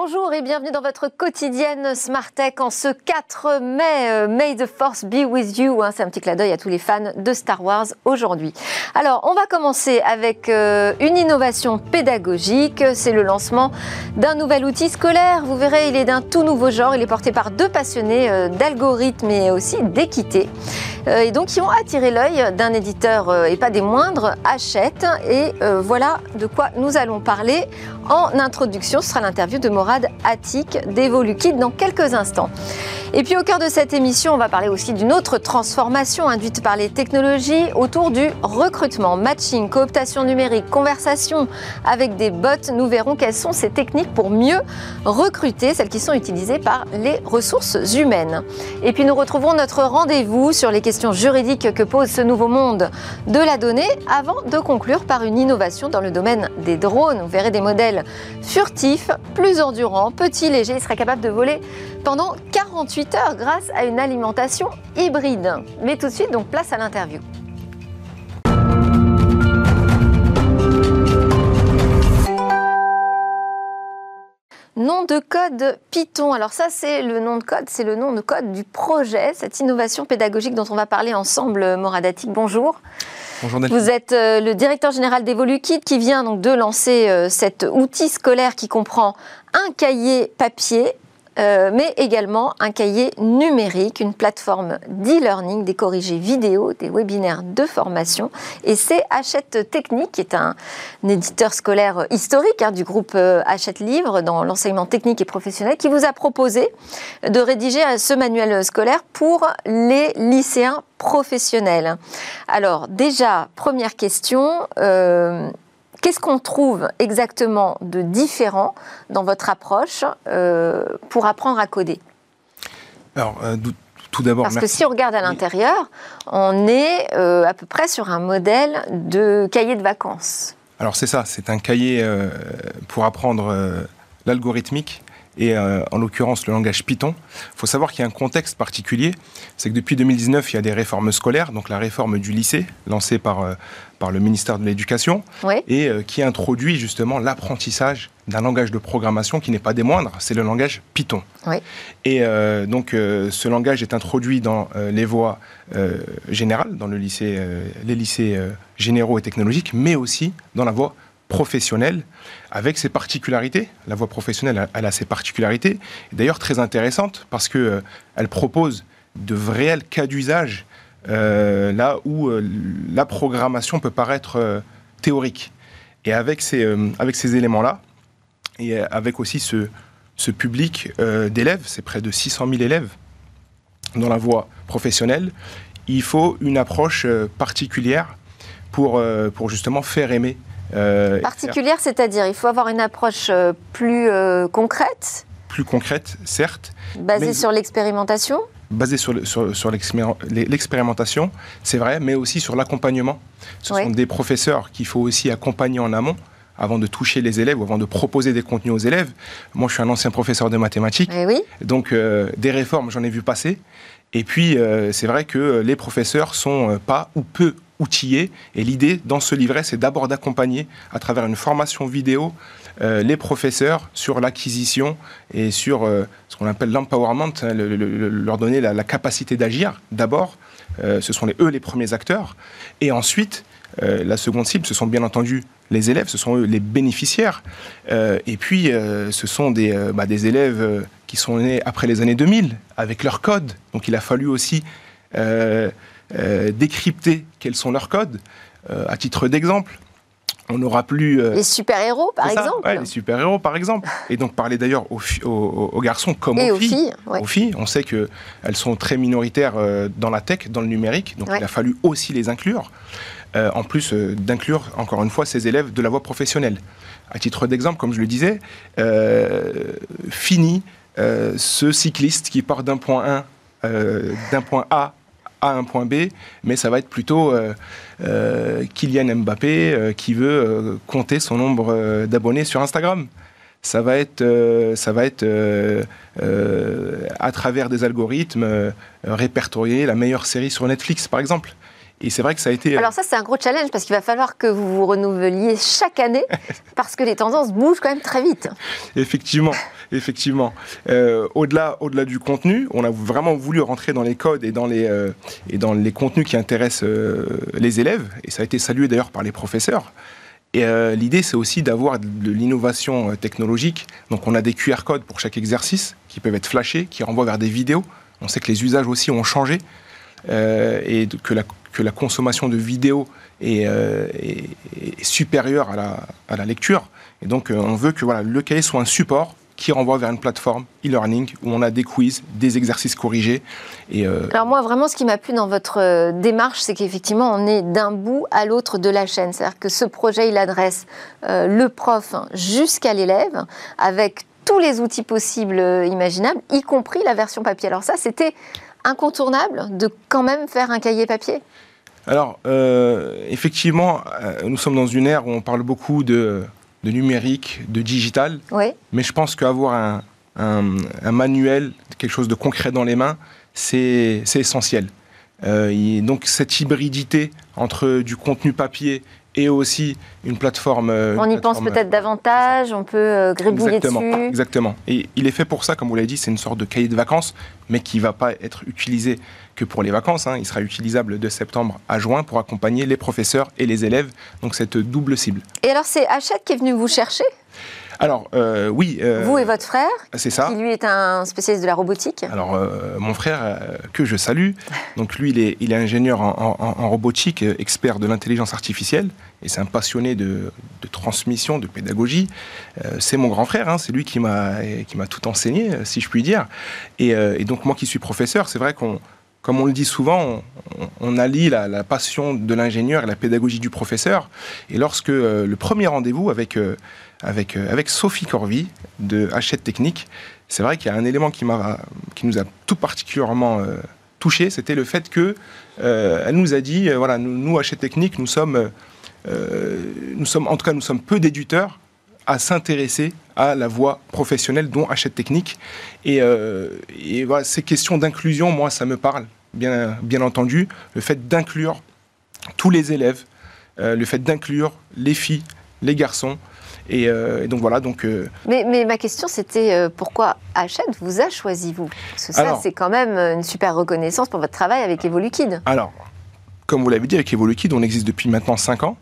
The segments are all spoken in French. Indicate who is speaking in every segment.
Speaker 1: Bonjour et bienvenue dans votre quotidienne Smart Tech en ce 4 mai. Euh, May the Force be with you. Hein, c'est un petit clin d'œil à tous les fans de Star Wars aujourd'hui. Alors, on va commencer avec euh, une innovation pédagogique. C'est le lancement d'un nouvel outil scolaire. Vous verrez, il est d'un tout nouveau genre. Il est porté par deux passionnés euh, d'algorithmes et aussi d'équité. et donc, qui ont attiré l'œil d'un éditeur et pas des moindres, Hachette. Et voilà de quoi nous allons parler en introduction. Ce sera l'interview de Morad Attic d'Evoluquid dans quelques instants. Et puis au cœur de cette émission, on va parler aussi d'une autre transformation induite par les technologies autour du recrutement, matching, cooptation numérique, conversation avec des bots. Nous verrons quelles sont ces techniques pour mieux recruter, celles qui sont utilisées par les ressources humaines. Et puis nous retrouvons notre rendez-vous sur les questions juridiques que pose ce nouveau monde de la donnée avant de conclure par une innovation dans le domaine des drones. Vous verrez des modèles furtifs, plus endurants, petits, légers, ils seraient capables de voler pendant 48 heures grâce à une alimentation hybride. Mais tout de suite, donc place à l'interview. Nom de code Python. Alors ça, c'est le nom de code, c'est le nom de code du projet, cette innovation pédagogique dont on va parler ensemble, Moradatic. Bonjour.
Speaker 2: Bonjour
Speaker 1: Vous êtes euh, le directeur général d'EvoluKit qui vient donc de lancer euh, cet outil scolaire qui comprend un cahier papier euh, mais également un cahier numérique, une plateforme d'e-learning, des corrigés vidéo, des webinaires de formation. Et c'est Hachette Technique, qui est un, éditeur scolaire historique hein, du groupe euh, Hachette Livre dans l'enseignement technique et professionnel, qui vous a proposé de rédiger ce manuel scolaire pour les lycéens professionnels. Alors déjà, première question. Euh, Qu'est-ce qu'on trouve exactement de différent dans votre approche euh, pour apprendre à coder?
Speaker 2: Alors, euh, tout d'abord.
Speaker 1: Parce que si on regarde à l'intérieur, on est euh, à peu près sur un modèle de cahier de vacances.
Speaker 2: Alors, c'est ça, c'est un cahier pour apprendre l'algorithmique et euh, en l'occurrence le langage Python. Il faut savoir qu'il y a un contexte particulier, c'est que depuis 2019, il y a des réformes scolaires, donc la réforme du lycée, lancée par, euh, par le ministère de l'Éducation, et euh, qui introduit justement l'apprentissage d'un langage de programmation qui n'est pas des moindres, c'est le langage Python. Et donc ce langage est introduit dans les voies générales, dans le lycée, les lycées généraux et technologiques, mais aussi dans la voie professionnelle avec ses particularités. La voie professionnelle, elle a ses particularités, d'ailleurs très intéressante parce que euh, elle propose de réels cas d'usage euh, là où euh, la programmation peut paraître théorique. Et avec ces, avec ces éléments-là, et avec aussi ce, ce public d'élèves, c'est près de 600 000 élèves dans la voie professionnelle, il faut une approche particulière pour, pour justement faire aimer
Speaker 1: euh, Particulière, c'est-à-dire, il faut avoir une approche euh, plus euh, concrète?
Speaker 2: Plus concrète, certes.
Speaker 1: Basée sur l'expérimentation?
Speaker 2: Basée sur, sur, sur l'expérimentation, c'est vrai, mais aussi sur l'accompagnement. Ce sont des professeurs qu'il faut aussi accompagner en amont avant de toucher les élèves ou avant de proposer des contenus aux élèves. Moi, je suis un ancien professeur de mathématiques.
Speaker 1: Eh oui.
Speaker 2: Donc, des réformes, j'en ai vu passer. Et puis, c'est vrai que les professeurs sont pas ou peu outillés. Et l'idée dans ce livret, c'est d'abord d'accompagner à travers une formation vidéo euh, les professeurs sur l'acquisition et sur euh, ce qu'on appelle l'empowerment, hein, leur donner la, capacité d'agir. D'abord, euh, ce sont eux les premiers acteurs. Et ensuite, la seconde cible, ce sont bien entendu les élèves, ce sont eux les bénéficiaires. et puis, ce sont des, bah, des élèves qui sont nés après les années 2000, avec leur code. Donc il a fallu aussi euh, décrypter quels sont leurs codes. Euh, à titre d'exemple, on n'aura plus...
Speaker 1: Euh, les super-héros, par exemple
Speaker 2: Les super-héros, par exemple. Et donc parler d'ailleurs aux, garçons comme aux, filles. Aux filles, on sait qu'elles sont très minoritaires dans la tech, dans le numérique, donc il a fallu aussi les inclure. en plus d'inclure, encore une fois, ces élèves de la voie professionnelle. À titre d'exemple, comme je le disais, fini ce cycliste qui part d'un point 1, d'un point A à un point B, mais ça va être plutôt euh, euh, Kylian Mbappé euh, qui veut compter son nombre d'abonnés sur Instagram. Ça va être, ça va être à travers des algorithmes répertorier la meilleure série sur Netflix, par exemple. Et c'est vrai que ça a été.
Speaker 1: Alors ça, c'est un gros challenge parce qu'il va falloir que vous vous renouveliez chaque année parce que les tendances bougent quand même très vite.
Speaker 2: Effectivement, effectivement. Euh, au-delà, au-delà du contenu, on a vraiment voulu rentrer dans les codes et dans les euh, et dans les contenus qui intéressent euh, les élèves. Et ça a été salué d'ailleurs par les professeurs. Et l'idée, c'est aussi d'avoir de l'innovation technologique. Donc, on a des QR codes pour chaque exercice qui peuvent être flashés, qui renvoient vers des vidéos. On sait que les usages aussi ont changé. et que la, que la consommation de vidéos est, euh, supérieure à la, lecture. Et donc, euh, on veut que voilà, le cahier soit un support qui renvoie vers une plateforme e-learning où on a des quiz, des exercices corrigés.
Speaker 1: Et euh, Alors moi, vraiment, ce qui m'a plu dans votre démarche, c'est qu'effectivement, on est d'un bout à l'autre de la chaîne. C'est-à-dire que ce projet, il adresse le prof jusqu'à l'élève avec tous les outils possibles, imaginables, y compris la version papier. Alors ça, c'était incontournable de quand même faire un cahier papier?
Speaker 2: Alors, euh, effectivement, euh, nous sommes dans une ère où on parle beaucoup de, numérique, de digital.
Speaker 1: Oui.
Speaker 2: Mais je pense qu'avoir un, un, manuel, quelque chose de concret dans les mains, c'est essentiel. Euh, donc cette hybridité entre du contenu papier et aussi une plateforme.
Speaker 1: Euh, on y pense peut-être davantage, on peut euh, gribouiller
Speaker 2: exactement,
Speaker 1: dessus.
Speaker 2: Exactement. Et il est fait pour ça, comme vous l'avez dit, c'est une sorte de cahier de vacances, mais qui ne va pas être utilisé que pour les vacances. Hein. Il sera utilisable de septembre à juin pour accompagner les professeurs et les élèves. Donc cette double cible.
Speaker 1: Et alors c'est Hachette qui est venu vous chercher?
Speaker 2: Alors, euh, oui.
Speaker 1: Euh, Vous et votre frère
Speaker 2: C'est ça.
Speaker 1: Qui lui est un spécialiste de la robotique
Speaker 2: Alors, euh, mon frère, que je salue, donc lui, il est, il est ingénieur en, robotique, expert de l'intelligence artificielle, et c'est un passionné de, transmission, de pédagogie. c'est mon grand frère, hein, c'est lui qui m'a tout enseigné, si je puis dire. Et, donc, moi qui suis professeur, c'est vrai qu'on comme on le dit souvent, on, allie la, passion de l'ingénieur et la pédagogie du professeur. Et lorsque le premier rendez-vous avec, avec, euh, avec Sophie Corvy de Hachette Technique. C'est vrai qu'il y a un élément qui, qui nous a tout particulièrement euh, touché, c'était le fait que euh, elle nous a dit, voilà, nous, Hachette Technique, nous sommes, nous sommes, en tout cas, nous sommes peu d'éditeurs à s'intéresser à la voie professionnelle, dont Hachette Technique. Et, ces questions d'inclusion, moi, ça me parle, bien, bien entendu. Le fait d'inclure tous les élèves, le fait d'inclure les filles, les garçons, euh, et, donc voilà. Donc,
Speaker 1: euh, mais, mais, ma question, c'était euh, pourquoi Hachette vous a choisi, vous? Parce que ça, c'est quand même une super reconnaissance pour votre travail avec Evoluquid.
Speaker 2: Alors, comme vous l'avez dit, avec Evoluquid, on existe depuis maintenant 5 ans.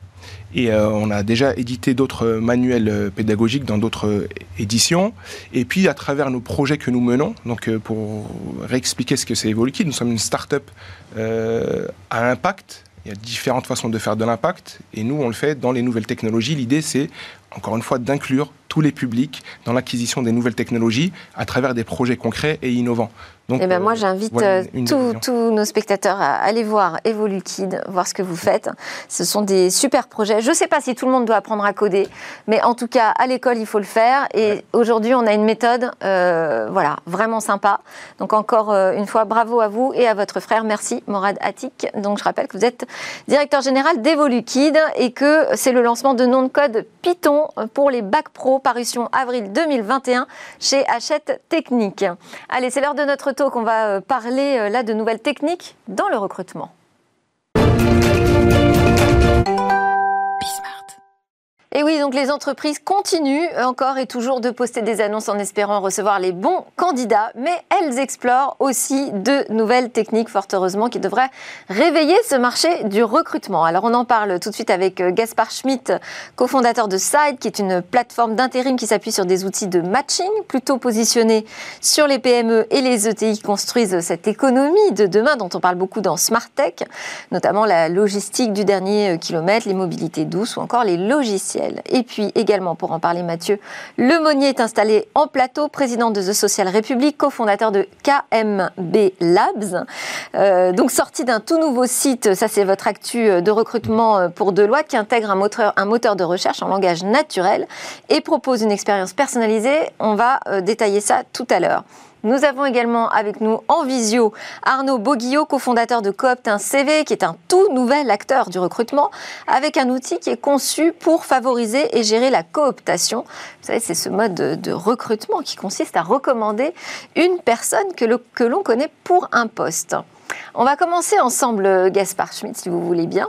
Speaker 2: Et on a déjà édité d'autres manuels pédagogiques dans d'autres éditions. Et puis, à travers nos projets que nous menons, donc pour réexpliquer ce que c'est Evoluquid, nous sommes une start-up à impact. Il y a différentes façons de faire de l'impact. Et nous, on le fait dans les nouvelles technologies. L'idée, c'est encore une fois, d'inclure tous les publics dans l'acquisition des nouvelles technologies à travers des projets concrets et innovants.
Speaker 1: Donc, eh ben moi, euh, j'invite euh, tous nos spectateurs à aller voir EvoluKid, voir ce que vous faites. Ce sont des super projets. Je ne sais pas si tout le monde doit apprendre à coder, mais en tout cas, à l'école, il faut le faire. Et aujourd'hui, on a une méthode, euh, voilà, vraiment sympa. Donc encore une fois, bravo à vous et à votre frère. Merci, Morad Attic. Donc je rappelle que vous êtes directeur général d'EvoluKid et que c'est le lancement de nom de code Python pour les bacs pro, parution avril 2021 chez Hachette Technique. Allez, c'est l'heure de notre talk. On va euh, parler euh, là de nouvelles techniques dans le recrutement. Et oui, donc les entreprises continuent encore et toujours de poster des annonces en espérant recevoir les bons candidats, mais elles explorent aussi de nouvelles techniques, fort heureusement, qui devraient réveiller ce marché du recrutement. Alors on en parle tout de suite avec euh, Gaspard Schmitt, cofondateur de Side, qui est une plateforme d'intérim qui s'appuie sur des outils de matching, plutôt positionnés sur les PME et les ETI qui construisent cette économie de demain dont on parle beaucoup dans Smart Tech, notamment la logistique du dernier euh, kilomètre, les mobilités douces ou encore les logiciels. Et puis également, pour en parler, Mathieu Lemonnier est installé en plateau, président de The Social Republic, cofondateur de KMB Labs. Euh, donc sorti d'un tout nouveau site, ça c'est votre actu de recrutement pour Deloitte, qui intègre un moteur, un moteur de recherche en langage naturel et propose une expérience personnalisée. On va euh, détailler ça tout à l'heure. Nous avons également avec nous en visio Arnaud Boguillot, cofondateur de Coopt, un CV qui est un tout nouvel acteur du recrutement avec un outil qui est conçu pour favoriser et gérer la cooptation. Vous savez, c'est ce mode de, recrutement qui consiste à recommander une personne que l'on connaît pour un poste. On va commencer ensemble, Gaspard Schmitt, si vous voulez bien.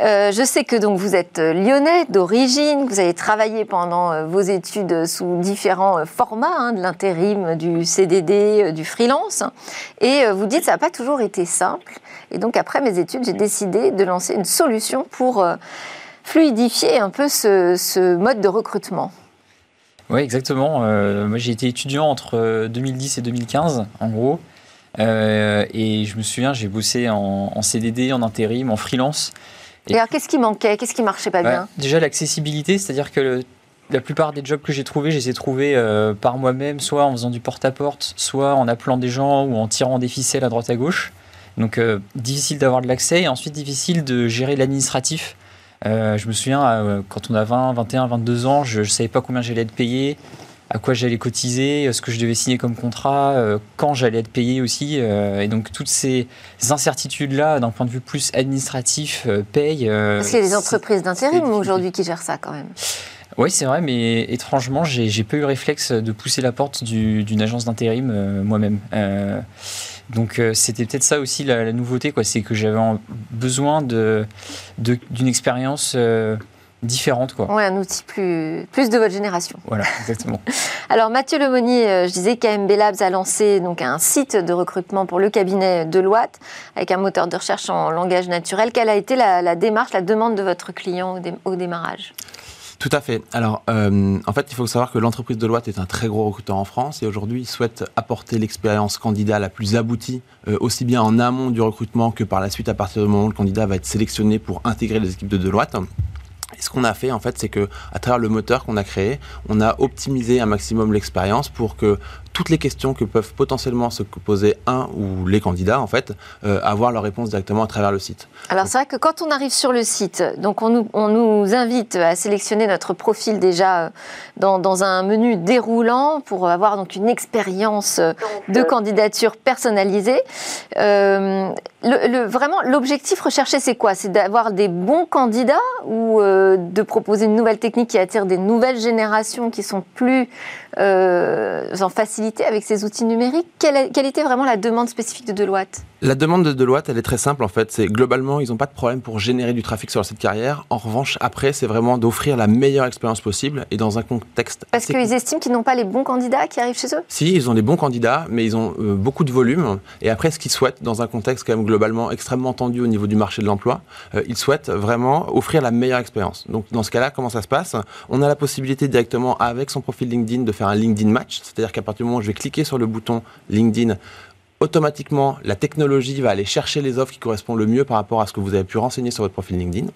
Speaker 1: Euh, je sais que donc vous êtes lyonnais d'origine, vous avez travaillé pendant euh, vos études sous différents euh, formats, hein, de l'intérim, du CDD, du freelance, et vous dites que ça n'a pas toujours été simple. Et donc après mes études, j'ai décidé de lancer une solution pour fluidifier un peu ce, mode de recrutement.
Speaker 3: Oui, exactement. moi, j'ai été étudiant entre 2010 et 2015, en gros. Euh, et je me souviens, j'ai bossé en, CDD, en intérim, en freelance.
Speaker 1: Et, alors, qu'est-ce qui manquait? Qu'est-ce qui marchait pas bien?
Speaker 3: Déjà, l'accessibilité, c'est-à-dire que la plupart des jobs que j'ai trouvés, je les ai trouvés euh, par moi-même, soit en faisant du porte-à-porte, soit en appelant des gens ou en tirant des ficelles à droite à gauche. Donc, euh, difficile d'avoir de l'accès et ensuite difficile de gérer l'administratif. je me souviens, quand on a 20, 21, 22 ans, je ne savais pas combien j'allais être payé à quoi j'allais cotiser, ce que je devais signer comme contrat, euh, quand j'allais être payé aussi. Euh, et donc toutes ces incertitudes-là, d'un point de vue plus administratif, euh, payent.
Speaker 1: Parce qu'il y a des entreprises d'intérim aujourd'hui qui gèrent ça quand même.
Speaker 3: Oui, c'est vrai, mais étrangement, j'ai pas eu le réflexe de pousser la porte d'une agence d'intérim moi-même. donc c'était peut-être ça aussi la, nouveauté, quoi, c'est que j'avais besoin d'une de, d'une expérience différente. Quoi.
Speaker 1: Oui, un outil plus, plus de votre génération.
Speaker 3: Voilà, exactement.
Speaker 1: Alors Mathieu Lemonnier, euh, je disais qu'AMB Labs a lancé donc, un site de recrutement pour le cabinet Deloitte avec un moteur de recherche en langage naturel. Quelle a été la, démarche, la demande de votre client au, démarrage?
Speaker 4: Tout à fait. Alors, euh, en fait, il faut savoir que l'entreprise Deloitte est un très gros recruteur en France et aujourd'hui, il souhaite apporter l'expérience candidat la plus aboutie, euh, aussi bien en amont du recrutement que par la suite à partir du moment où le candidat va être sélectionné pour intégrer les équipes de Deloitte. Et ce qu'on a fait, en fait, c'est que à travers le moteur qu'on a créé, on a optimisé un maximum l'expérience pour que toutes les questions que peuvent potentiellement se poser un ou les candidats, en fait, euh, avoir leur réponse directement à travers le site.
Speaker 1: Alors c'est vrai que quand on arrive sur le site, donc on nous, on nous invite à sélectionner notre profil déjà euh, dans, dans, un menu déroulant pour avoir donc une expérience euh, de candidature personnalisée. Euh, le, le, vraiment, l'objectif recherché, c'est quoi? C'est d'avoir des bons candidats ou euh, de proposer une nouvelle technique qui attire des nouvelles générations qui sont plus en facilité avec ces outils numériques. Quelle, quelle, était vraiment la demande spécifique de Deloitte?
Speaker 4: La demande de Deloitte, elle est très simple en fait. C'est globalement, ils n'ont pas de problème pour générer du trafic sur leur site carrière. En revanche, après, c'est vraiment d'offrir la meilleure expérience possible et dans un contexte.
Speaker 1: Parce qu'ils estiment qu'ils n'ont pas les bons candidats qui arrivent chez eux?
Speaker 4: Si, ils ont les bons candidats, mais ils ont euh, beaucoup de volume. Et après, ce qu'ils souhaitent, dans un contexte quand même globalement extrêmement tendu au niveau du marché de l'emploi, euh, ils souhaitent vraiment offrir la meilleure expérience. Donc dans ce cas-là, comment ça se passe? On a la possibilité directement avec son profil LinkedIn de faire un LinkedIn Match, c'est-à-dire qu'à partir du moment où je vais cliquer sur le bouton LinkedIn, automatiquement, la technologie va aller chercher les offres qui correspondent le mieux par rapport à ce que vous avez pu renseigner sur votre profil LinkedIn.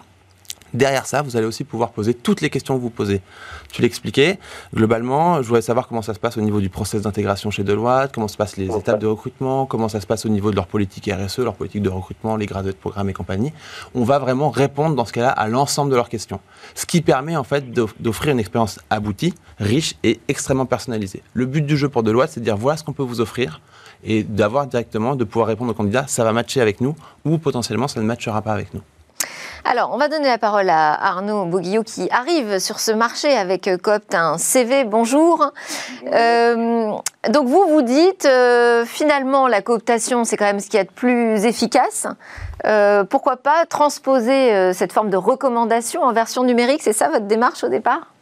Speaker 4: Derrière ça, vous allez aussi pouvoir poser toutes les questions que vous posez. Tu l'expliquais. Globalement, je voudrais savoir comment ça se passe au niveau du process d'intégration chez Deloitte, comment se passent les étapes de recrutement, comment ça se passe au niveau de leur politique RSE, leur politique de recrutement, les grades de programme et compagnie. On va vraiment répondre dans ce cas-là à l'ensemble de leurs questions. Ce qui permet en fait d'offrir une expérience aboutie, riche et extrêmement personnalisée. Le but du jeu pour Deloitte, c'est de dire voilà ce qu'on peut vous offrir et d'avoir directement, de pouvoir répondre aux candidats, ça va matcher avec nous ou potentiellement ça ne matchera pas avec nous.
Speaker 1: Alors, on va donner la parole à Arnaud Boguillot qui arrive sur ce marché avec euh, Copt un CV. Bonjour. Euh, donc, vous vous dites, euh, finalement, la cooptation, c'est quand même ce qui est de plus efficace. pourquoi pas transposer cette forme de recommandation en version numérique? C'est ça votre démarche au départ?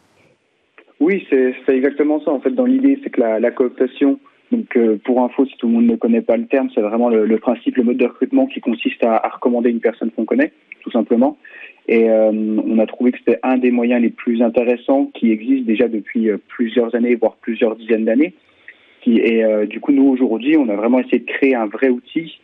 Speaker 5: Oui, c'est exactement ça. En fait, dans l'idée, c'est que la, cooptation, donc, pour info, si tout le monde ne connaît pas le terme, c'est vraiment le, principe, le mode de recrutement qui consiste à recommander une personne qu'on connaît tout simplement. Et euh, on a trouvé que c'était un des moyens les plus intéressants qui existent déjà depuis euh, plusieurs années, voire plusieurs dizaines d'années. Et euh, du coup, nous, aujourd'hui, on a vraiment essayé de créer un vrai outil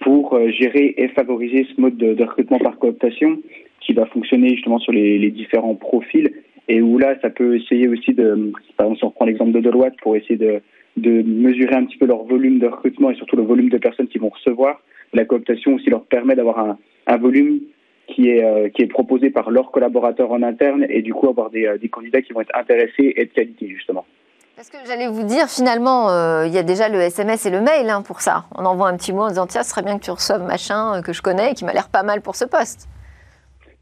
Speaker 5: pour gérer et favoriser ce mode de, recrutement par cooptation qui va fonctionner justement sur les, différents profils et où là, ça peut essayer aussi de, par exemple, si on reprend l'exemple de Deloitte, pour essayer de, de mesurer un petit peu leur volume de recrutement et surtout le volume de personnes qui vont recevoir. La cooptation aussi leur permet d'avoir un, un volume qui est, euh, qui est proposé par leurs collaborateurs en interne et du coup avoir des, euh, des, candidats qui vont être intéressés et de qualité justement.
Speaker 1: Parce que j'allais vous dire, finalement, euh, il y a déjà le SMS et le mail hein, pour ça. On envoie un petit mot en disant tiens, ce serait bien que tu reçoives machin que je connais et qui m'a l'air pas mal pour ce poste.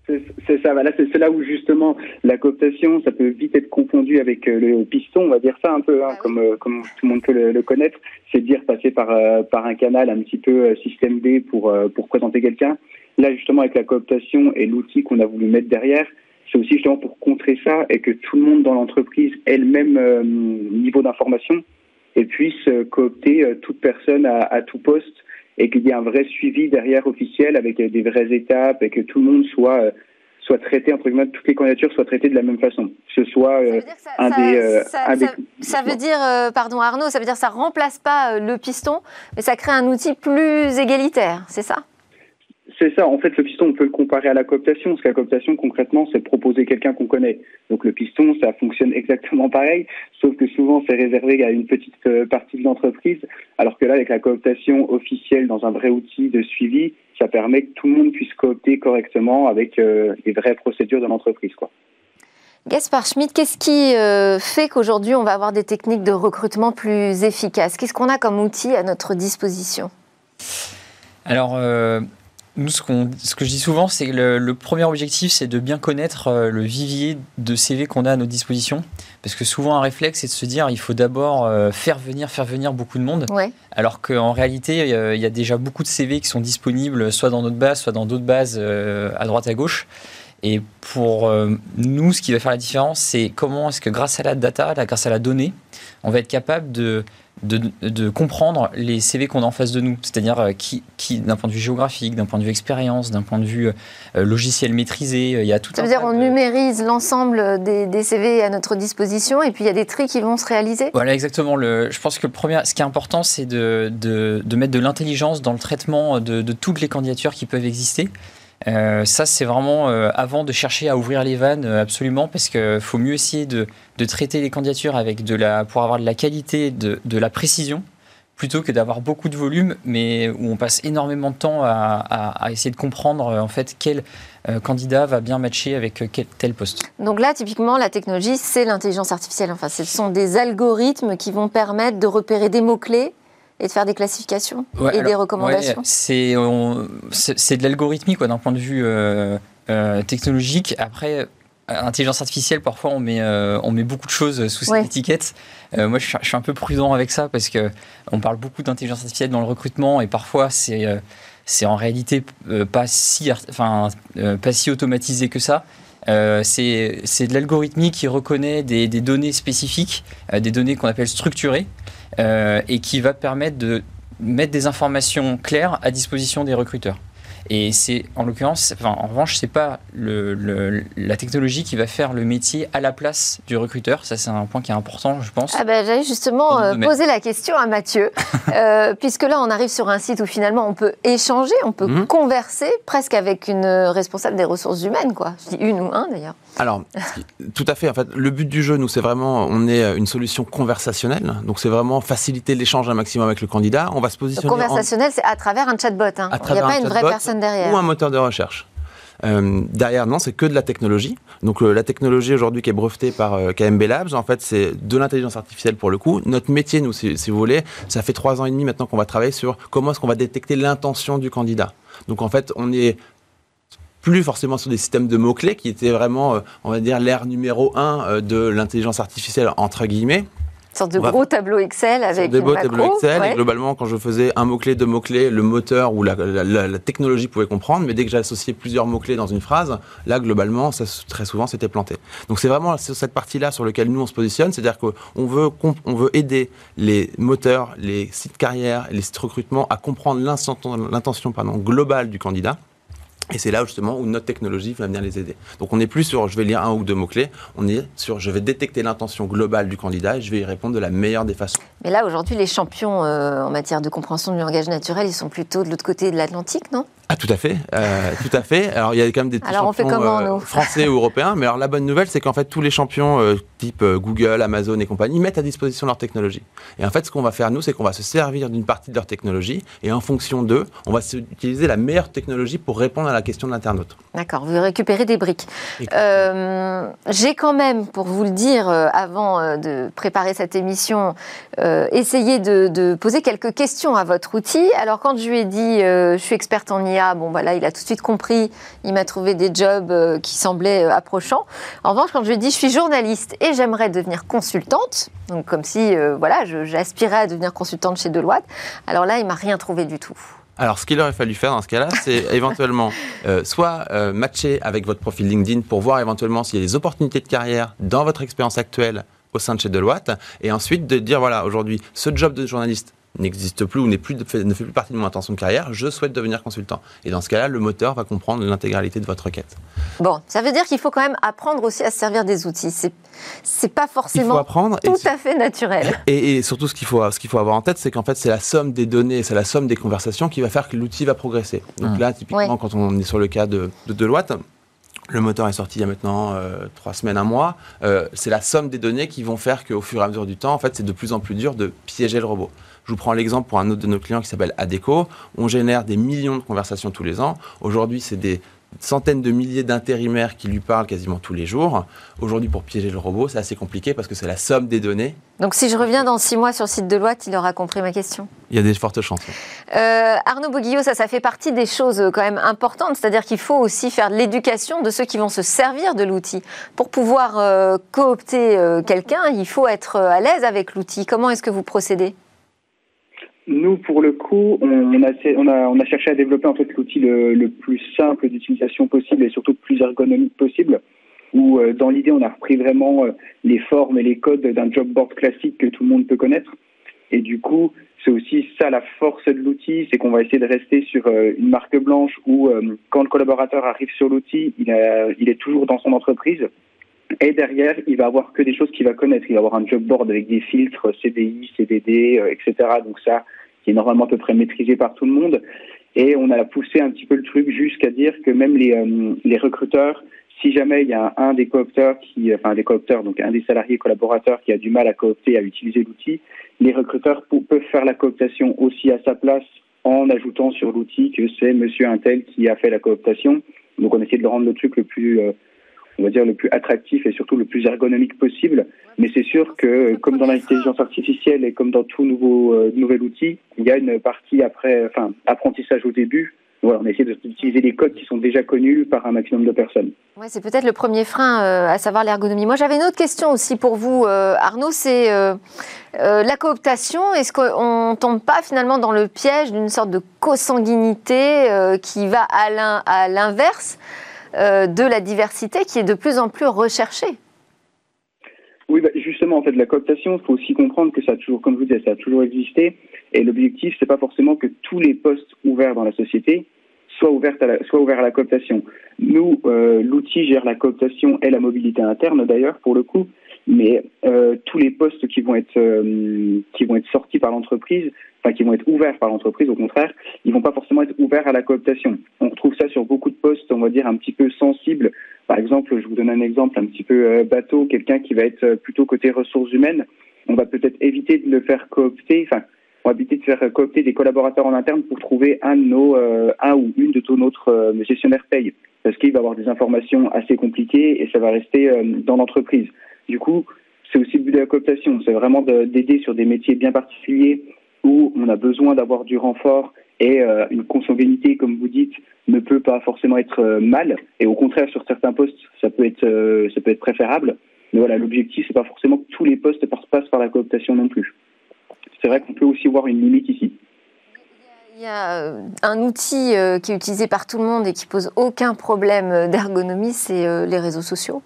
Speaker 5: C'est ça, voilà, c'est là où justement la cooptation, ça peut vite être confondu avec le piston, on va dire ça un peu, hein, ah comme, comme tout le monde peut le, connaître, c'est dire passer par, euh, par un canal un petit peu système D pour, pour présenter quelqu'un. Là, justement, avec la cooptation et l'outil qu'on a voulu mettre derrière, c'est aussi justement pour contrer ça et que tout le monde dans l'entreprise ait le même niveau d'information et puisse coopter toute personne à, à tout poste et qu'il y ait un vrai suivi derrière officiel avec des vraies étapes et que tout le monde soit euh, soit traité entre guillemets toutes les candidatures soient traitées de la même façon. Que ce soit euh, un, des, euh,
Speaker 1: ça, ça, veut dire pardon Arnaud ça veut dire ça remplace pas le piston mais ça crée un outil plus égalitaire c'est ça?
Speaker 5: C'est ça. En fait, le piston, on peut le comparer à la cooptation, parce que la cooptation, concrètement, c'est proposer quelqu'un qu'on connaît. Donc le piston, ça fonctionne exactement pareil, sauf que souvent, c'est réservé à une petite euh, partie de l'entreprise, alors que là, avec la cooptation officielle dans un vrai outil de suivi, ça permet que tout le monde puisse coopter correctement avec euh, les vraies procédures de l'entreprise. Quoi.
Speaker 1: Gaspard Schmidt, qu'est-ce qui euh, fait qu'aujourd'hui, on va avoir des techniques de recrutement plus efficaces? Qu'est-ce qu'on a comme outil à notre disposition?
Speaker 3: Alors, nous, ce, ce, que je dis souvent, c'est que le, premier objectif, c'est de bien connaître euh, le vivier de CV qu'on a à notre disposition. Parce que souvent, un réflexe, c'est de se dire il faut d'abord euh, faire venir, faire venir beaucoup de monde. Alors qu'en réalité, il y a déjà beaucoup de CV qui sont disponibles, soit dans notre base, soit dans d'autres bases euh, à droite, à gauche. Et pour nous, ce qui va faire la différence, c'est comment est-ce que grâce à la data, grâce à la donnée, on va être capable de de, comprendre les CV qu'on a en face de nous, c'est-à-dire euh, qui, qui d'un point de vue géographique, d'un point de vue expérience, d'un point de vue euh, logiciel maîtrisé, il y a tout.
Speaker 1: Ça veut dire on numérise l'ensemble des, CV à notre disposition et puis il y a des tri qui vont se réaliser.
Speaker 3: Voilà exactement. Le, je pense que le premier, ce qui est important, c'est de, de, mettre de l'intelligence dans le traitement de, toutes les candidatures qui peuvent exister. Euh, ça, c'est vraiment euh, avant de chercher à ouvrir les vannes, euh, absolument, parce qu'il faut mieux essayer de, traiter les candidatures avec de la, pour avoir de la qualité, de, la précision, plutôt que d'avoir beaucoup de volume, mais où on passe énormément de temps à, essayer de comprendre en fait quel candidat va bien matcher avec quel, tel poste.
Speaker 1: Donc là, typiquement, la technologie, c'est l'intelligence artificielle. Enfin, ce sont des algorithmes qui vont permettre de repérer des mots-clés et de faire des classifications et des recommandations
Speaker 3: C'est de l'algorithmique d'un point de vue euh, euh, technologique. Après, intelligence artificielle, parfois on met, euh, on met beaucoup de choses sous cette étiquette. moi, je suis, un peu prudent avec ça parce que on parle beaucoup d'intelligence artificielle dans le recrutement et parfois c'est c'est en réalité pas si, enfin, pas si automatisé que ça. C'est de l'algorithmique qui reconnaît des, données spécifiques, des données qu'on appelle structurées. Euh, et qui va permettre de mettre des informations claires à disposition des recruteurs. Et c'est, en l'occurrence, enfin, en revanche, c'est pas le, la technologie qui va faire le métier à la place du recruteur. Ça, c'est un point qui est important, je pense.
Speaker 1: Ah ben, j'allais justement euh, poser la question à Mathieu, euh, puisque là, on arrive sur un site où finalement on peut échanger, on peut mhm. converser presque avec une responsable des ressources humaines, quoi. Je dis une ou un d'ailleurs.
Speaker 4: Alors, tout à fait. En fait, le but du jeu, nous, c'est vraiment, on est une solution conversationnelle. Donc, c'est vraiment faciliter l'échange un maximum avec le candidat. On va se positionner.
Speaker 1: conversationnel, c'est à travers un chatbot. Hein. Il n'y a pas une vraie personne derrière.
Speaker 4: Ou un moteur de recherche. Euh, derrière, non, c'est que de la technologie. Donc euh, la technologie aujourd'hui qui est brevetée par euh, KMB Labs, en fait, c'est de l'intelligence artificielle pour le coup. Notre métier, nous, si, vous voulez, ça fait trois ans et demi maintenant qu'on va travailler sur comment est-ce qu'on va détecter l'intention du candidat. Donc en fait, on est plus forcément sur des systèmes de mots-clés qui étaient vraiment, on va dire, l'ère numéro un de l'intelligence artificielle, entre guillemets.
Speaker 1: Une sorte de gros tableau Excel avec
Speaker 4: des beaux tableaux Excel. Et globalement, quand je faisais un mot-clé, deux mots-clés, le moteur ou la, technologie pouvait comprendre. Mais dès que j'associais plusieurs mots-clés dans une phrase, là, globalement, ça, très souvent, c'était planté. Donc, c'est vraiment sur cette partie-là sur laquelle nous, on se positionne. C'est-à-dire qu'on veut, on veut aider les moteurs, les sites carrières, les sites recrutement à comprendre l'intention globale du candidat et c'est là justement où notre technologie va venir les aider. Donc on n'est plus sur je vais lire un ou deux mots-clés, on est sur je vais détecter l'intention globale du candidat et je vais y répondre de la meilleure des façons.
Speaker 1: Mais là aujourd'hui les champions euh, en matière de compréhension du langage naturel, ils sont plutôt de l'autre côté de l'Atlantique, non?
Speaker 4: Ah, tout à fait, euh, tout à fait. Alors, il y a quand même des champions euh, français ou européens, mais alors la bonne nouvelle, c'est qu'en fait, tous les champions euh, type Google, Amazon et compagnie mettent à disposition leur technologie. Et en fait, ce qu'on va faire, nous, c'est qu'on va se servir d'une partie de leur technologie, et en fonction d'eux, on va utiliser la meilleure technologie pour répondre à la question de l'internaute.
Speaker 1: D'accord, vous récupérez des briques. J'ai quand même, pour vous le dire, avant de préparer cette émission, essayé de, de, poser quelques questions à votre outil. Alors, quand je lui ai dit, je suis experte en IA, Bon, voilà, il a tout de suite compris. Il m'a trouvé des jobs euh, qui semblaient euh, approchants. En revanche, quand je lui ai dit, je suis journaliste et j'aimerais devenir consultante, donc comme si, voilà, j'aspirais à devenir consultante chez Deloitte, alors là, il m'a rien trouvé du tout.
Speaker 4: Alors, ce qu'il aurait fallu faire dans ce cas-là, c'est éventuellement soit matcher avec votre profil LinkedIn pour voir éventuellement s'il y a des opportunités de carrière dans votre expérience actuelle au sein de chez Deloitte, et ensuite de dire voilà, aujourd'hui, ce job de journaliste n'existe plus ou n'est plus, ne fait plus partie de mon intention de carrière, je souhaite devenir consultant. Et dans ce cas-là, le moteur va comprendre l'intégralité de votre requête.
Speaker 1: Bon, ça veut dire qu'il faut quand même apprendre aussi à se servir des outils. C'est, c'est pas forcément
Speaker 4: apprendre
Speaker 1: tout à fait naturel.
Speaker 4: Et, surtout, ce qu'il faut, ce qu'il faut avoir en tête, c'est qu'en fait, c'est la somme des données, c'est la somme des conversations qui va faire que l'outil va progresser. Donc mmh. là, typiquement, quand on est sur le cas de, de Deloitte, le moteur est sorti il y a maintenant euh, trois semaines, un mois. Euh, c'est la somme des données qui vont faire qu'au fur et à mesure du temps, en fait, c'est de plus en plus dur de piéger le robot. Je vous prends l'exemple pour un autre de nos clients qui s'appelle Adeco. On génère des millions de conversations tous les ans. Aujourd'hui, c'est des centaines de milliers d'intérimaires qui lui parlent quasiment tous les jours. Aujourd'hui, pour piéger le robot, c'est assez compliqué parce que c'est la somme des données.
Speaker 1: Donc, si je reviens dans six mois sur le site de Deloitte, il aura compris ma question.
Speaker 4: Il y a des fortes chances.
Speaker 1: Euh, Arnaud Boguillot, ça, ça fait partie des choses quand même importantes, c'est-à-dire qu'il faut aussi faire de l'éducation de ceux qui vont se servir de l'outil. Pour pouvoir euh, coopter euh, quelqu'un, il faut être à l'aise avec l'outil. Comment est-ce que vous procédez?
Speaker 5: Nous, pour le coup, on a, cherché à développer en fait l'outil le, plus simple d'utilisation possible et surtout le plus ergonomique possible. Où euh, dans l'idée, on a repris vraiment euh, les formes et les codes d'un job board classique que tout le monde peut connaître. Et du coup, c'est aussi ça la force de l'outil, c'est qu'on va essayer de rester sur euh, une marque blanche où quand le collaborateur arrive sur l'outil, il, il est toujours dans son entreprise. Et derrière, il va avoir que des choses qu'il va connaître. Il va avoir un job board avec des filtres CDI, CDD, etc. Donc ça, qui est normalement à peu près maîtrisé par tout le monde. Et on a poussé un petit peu le truc jusqu'à dire que même les, euh, les recruteurs, si jamais il y a un des coopteurs qui, enfin des coopteurs, donc un des salariés collaborateurs qui a du mal à coopter, à utiliser l'outil, les recruteurs peuvent faire la cooptation aussi à sa place en ajoutant sur l'outil que c'est Monsieur Intel qui a fait la cooptation. Donc on essaie de rendre le truc le plus euh, on va dire, le plus attractif et surtout le plus ergonomique possible. Mais c'est sûr que, comme dans l'intelligence artificielle et comme dans tout nouveau, euh, nouvel outil, il y a une partie après, enfin, apprentissage au début. Voilà, on essaie d'utiliser des codes qui sont déjà connus par un maximum de personnes.
Speaker 1: Ouais, c'est peut-être le premier frein, euh, à savoir l'ergonomie. Moi, j'avais une autre question aussi pour vous, euh, Arnaud, c'est la cooptation. Est-ce qu'on tombe pas finalement dans le piège d'une sorte de consanguinité qui va à l'inverse de la diversité qui est de plus en plus recherchée.
Speaker 5: Oui, bah, justement, en fait, la cooptation, il faut aussi comprendre que ça a toujours, comme vous dites, ça a toujours existé. Et l'objectif, c'est pas forcément que tous les postes ouverts dans la société soient ouverts à la, soient ouverts à la cooptation. Nous, euh, l'outil gère la cooptation et la mobilité interne, d'ailleurs, pour le coup. Mais euh, tous les postes qui vont être qui vont être sortis par l'entreprise enfin qui vont être ouverts par l'entreprise, au contraire, ils vont pas forcément être ouverts à la cooptation. On retrouve ça sur beaucoup de postes, on va dire, un petit peu sensibles. Par exemple, je vous donne un exemple un petit peu euh, bateau, quelqu'un qui va être euh, plutôt côté ressources humaines, on va peut-être éviter de le faire coopter, enfin, on va éviter de faire coopter des collaborateurs en interne pour trouver un de nos, euh, un ou une de tous notre gestionnaire paye, parce qu'il va avoir des informations assez compliquées et ça va rester dans l'entreprise. Du coup, c'est aussi le but de la cooptation, c'est vraiment d'aider sur des métiers bien particuliers où on a besoin d'avoir du renfort et euh, une consanguinité, comme vous dites, ne peut pas forcément être euh, mal. Et au contraire, sur certains postes, ça peut être, euh, ça peut être préférable. Mais voilà, l'objectif, c'est pas forcément que tous les postes passent par la cooptation non plus. C'est vrai qu'on peut aussi voir une limite ici.
Speaker 1: Il y a un outil qui est utilisé par tout le monde et qui pose aucun problème d'ergonomie, c'est les réseaux sociaux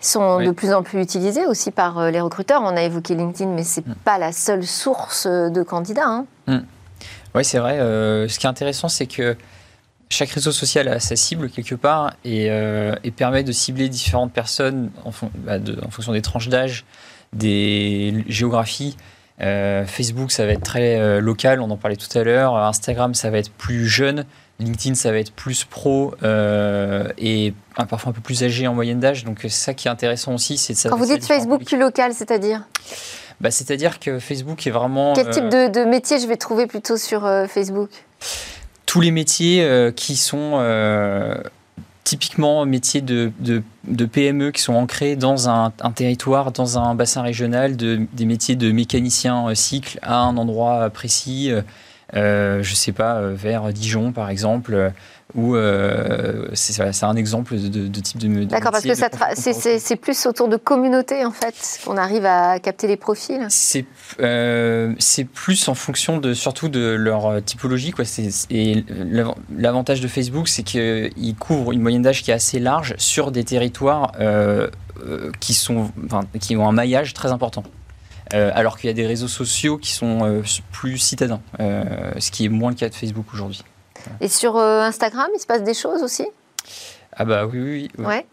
Speaker 1: sont de plus en plus utilisés aussi par euh, les recruteurs. On a évoqué LinkedIn, mais ce n'est mm. pas la seule source de candidats. Hein.
Speaker 3: Mm. Oui, c'est vrai. Euh, ce qui est intéressant, c'est que chaque réseau social a sa cible quelque part et, euh, permet de cibler différentes personnes en, bah, en fonction des tranches d'âge, des géographies. Facebook, ça va être très local, on en parlait tout à l'heure. Instagram, ça va être plus jeune. LinkedIn, ça va être plus pro euh, et parfois un peu plus âgé en moyenne d'âge. Donc c'est ça qui est intéressant aussi. C'est
Speaker 1: Quand vous dites Facebook plus local, c'est-à-dire
Speaker 3: bah, C'est-à-dire que Facebook est vraiment...
Speaker 1: Quel type euh, de, métier je vais trouver plutôt sur euh, Facebook?
Speaker 3: Tous les métiers qui sont typiquement métiers de, PME qui sont ancrés dans un, territoire, dans un bassin régional, de, des métiers de mécanicien cycle à un endroit précis je je sais pas, vers Dijon par exemple, ou c'est un exemple de, type de.
Speaker 1: D'accord, parce que c'est plus autour de communautés en fait qu'on arrive à capter les profils.
Speaker 3: C'est plus en fonction de surtout de leur typologie quoi. Et l'avantage de Facebook, c'est qu'il couvre une moyenne d'âge qui est assez large sur des territoires qui sont, qui ont un maillage très important. Euh, alors qu'il y a des réseaux sociaux qui sont euh, plus citadins, euh, ce qui est moins le cas de Facebook aujourd'hui.
Speaker 1: Et sur Instagram, il se passe des choses aussi?
Speaker 3: Ah bah oui, oui.
Speaker 1: oui. Ouais.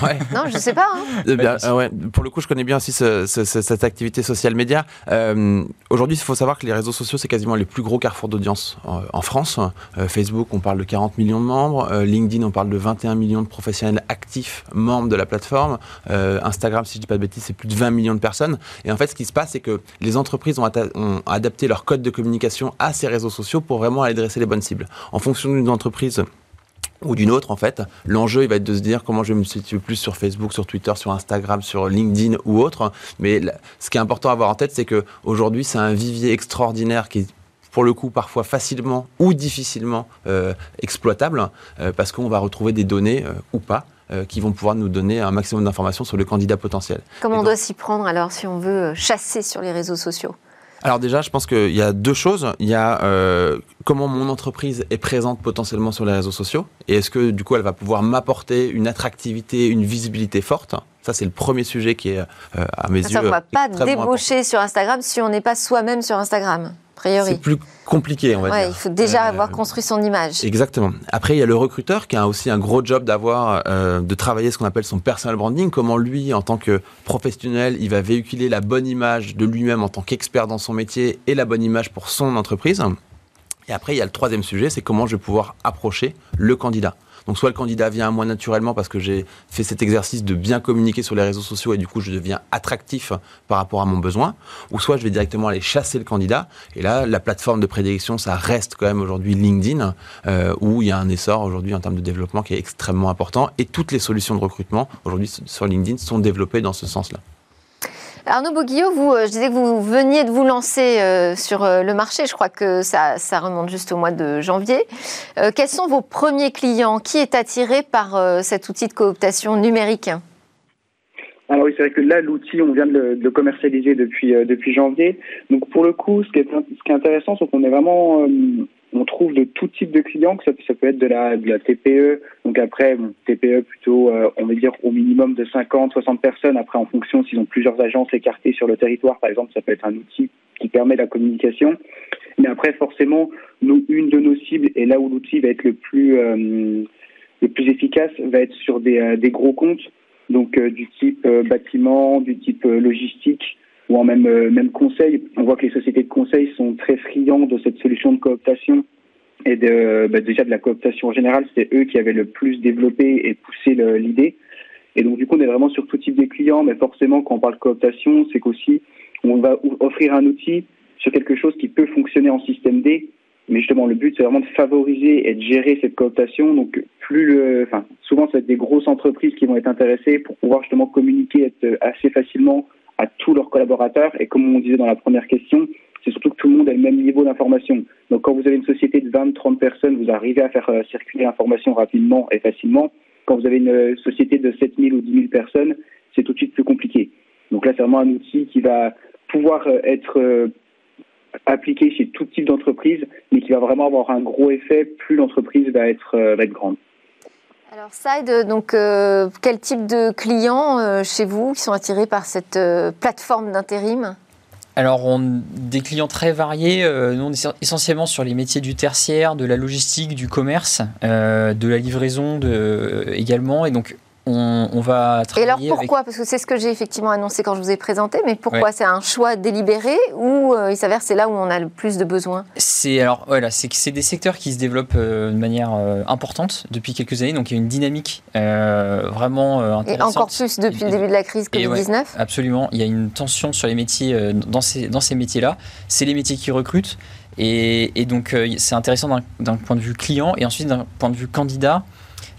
Speaker 1: Non, je sais pas. Hein.
Speaker 4: Eh bien, ouais, pour le coup, je connais bien aussi cette activité social média. Euh, aujourd'hui, il faut savoir que les réseaux sociaux, c'est quasiment les plus gros carrefours d'audience en France. Euh, Facebook, on parle de 40 millions de membres. Euh, LinkedIn, on parle de 21 millions de professionnels actifs membres de la plateforme. Instagram, si je dis pas de bêtises, c'est plus de 20 millions de personnes. Et en fait, ce qui se passe, c'est que les entreprises ont, ont adapté leur code de communication à ces réseaux sociaux pour vraiment aller dresser les bonnes cibles. En fonction d'une entreprise ou d'une autre en fait. L'enjeu, il va être de se dire comment je vais me situer plus sur Facebook, sur Twitter, sur Instagram, sur LinkedIn ou autre. Mais ce qui est important à avoir en tête, c'est que aujourd'hui, c'est un vivier extraordinaire qui est pour le coup parfois facilement ou difficilement euh, exploitable euh, parce qu'on va retrouver des données euh, ou pas qui vont pouvoir nous donner un maximum d'informations sur le candidat potentiel.
Speaker 1: Comment on doit s'y prendre alors si on veut chasser sur les réseaux sociaux?
Speaker 4: Alors déjà, je pense qu'il y a deux choses. Il y a euh, comment mon entreprise est présente potentiellement sur les réseaux sociaux et est-ce que du coup elle va pouvoir m'apporter une attractivité, une visibilité forte? Ça, c'est le premier sujet qui est euh, à mes yeux. Ça,
Speaker 1: on ne va pas débaucher sur Instagram si on n'est pas soi-même sur Instagram.
Speaker 4: C'est plus compliqué, on va
Speaker 1: dire. Il faut déjà euh, avoir construit son image.
Speaker 4: Exactement. Après, il y a le recruteur qui a aussi un gros job d'avoir, euh, de travailler ce qu'on appelle son personal branding. Comment lui, en tant que professionnel, il va véhiculer la bonne image de lui-même en tant qu'expert dans son métier et la bonne image pour son entreprise. Et après, il y a le troisième sujet, c'est comment je vais pouvoir approcher le candidat. Donc soit le candidat vient à moi naturellement parce que j'ai fait cet exercice de bien communiquer sur les réseaux sociaux et du coup je deviens attractif par rapport à mon besoin, ou soit je vais directement aller chasser le candidat. Et là, la plateforme de prédilection, ça reste quand même aujourd'hui LinkedIn, euh, où il y a un essor aujourd'hui en termes de développement qui est extrêmement important. Et toutes les solutions de recrutement aujourd'hui sur LinkedIn sont développées dans ce sens-là.
Speaker 1: Arnaud Boguillot, vous, euh, je disais que vous veniez de vous lancer euh, sur euh, le marché. Je crois que ça, remonte juste au mois de janvier. quels sont vos premiers clients? Qui est attiré par cet outil de cooptation numérique?
Speaker 5: Alors oui, c'est vrai que là, l'outil, on vient de le, commercialiser depuis depuis janvier. Donc pour le coup, ce qui est, ce qui est intéressant, c'est qu'on est vraiment on trouve de tout type de clients, que ça, peut être de la, de la TPE, donc après, TPE plutôt, euh, on va dire, au minimum de 50, 60 personnes, après en fonction s'ils ont plusieurs agences écartées sur le territoire, par exemple, ça peut être un outil qui permet la communication. Mais après, forcément, nous, une de nos cibles, et là où l'outil va être le plus, euh, le plus efficace, va être sur des, euh, des gros comptes, donc du type bâtiment, du type logistique, ou en même, euh, même conseil. On voit que les sociétés de conseil sont très friands de cette solution de cooptation et bah, déjà de la cooptation en général. C'est eux qui avaient le plus développé et poussé l'idée. Et donc, du coup, on est vraiment sur tout type de clients, mais forcément, quand on parle cooptation, c'est qu'aussi, on va offrir un outil sur quelque chose qui peut fonctionner en système D. Mais justement, le but, c'est vraiment de favoriser et de gérer cette cooptation. Donc, plus souvent, ça va être des grosses entreprises qui vont être intéressées pour pouvoir justement communiquer être assez facilement à tous leurs collaborateurs. Et comme on disait dans la première question, c'est surtout que tout le monde a le même niveau d'information. Donc quand vous avez une société de 20, 30 personnes, vous arrivez à faire euh, circuler l'information rapidement et facilement. Quand vous avez une euh, société de 7000 ou 10 000 personnes, c'est tout de suite plus compliqué. Donc là, c'est vraiment un outil qui va pouvoir euh, être appliqué chez tout type d'entreprise, mais qui va vraiment avoir un gros effet plus l'entreprise va être grande.
Speaker 1: Alors Side, donc euh, quel type de clients euh, chez vous qui sont attirés par cette euh, plateforme d'intérim?
Speaker 3: Alors, des clients très variés, nous on est essentiellement sur les métiers du tertiaire, de la logistique, du commerce, de la livraison également. Et donc, on, va travailler.
Speaker 1: Et alors pourquoi? Parce que c'est ce que j'ai effectivement annoncé quand je vous ai présenté, mais pourquoi C'est un choix délibéré ou euh, il s'avère c'est là où on a le plus de besoins?
Speaker 3: C'est alors voilà, c'est c'est des secteurs qui se développent euh, de manière euh, importante depuis quelques années, donc il y a une dynamique vraiment intéressante.
Speaker 1: Et encore plus depuis le début de la crise Covid-19
Speaker 3: Absolument, il y a une tension sur les métiers dans ces, dans ces métiers-là. C'est les métiers qui recrutent. Et, et donc, c'est intéressant d'un point de vue client et ensuite d'un point de vue candidat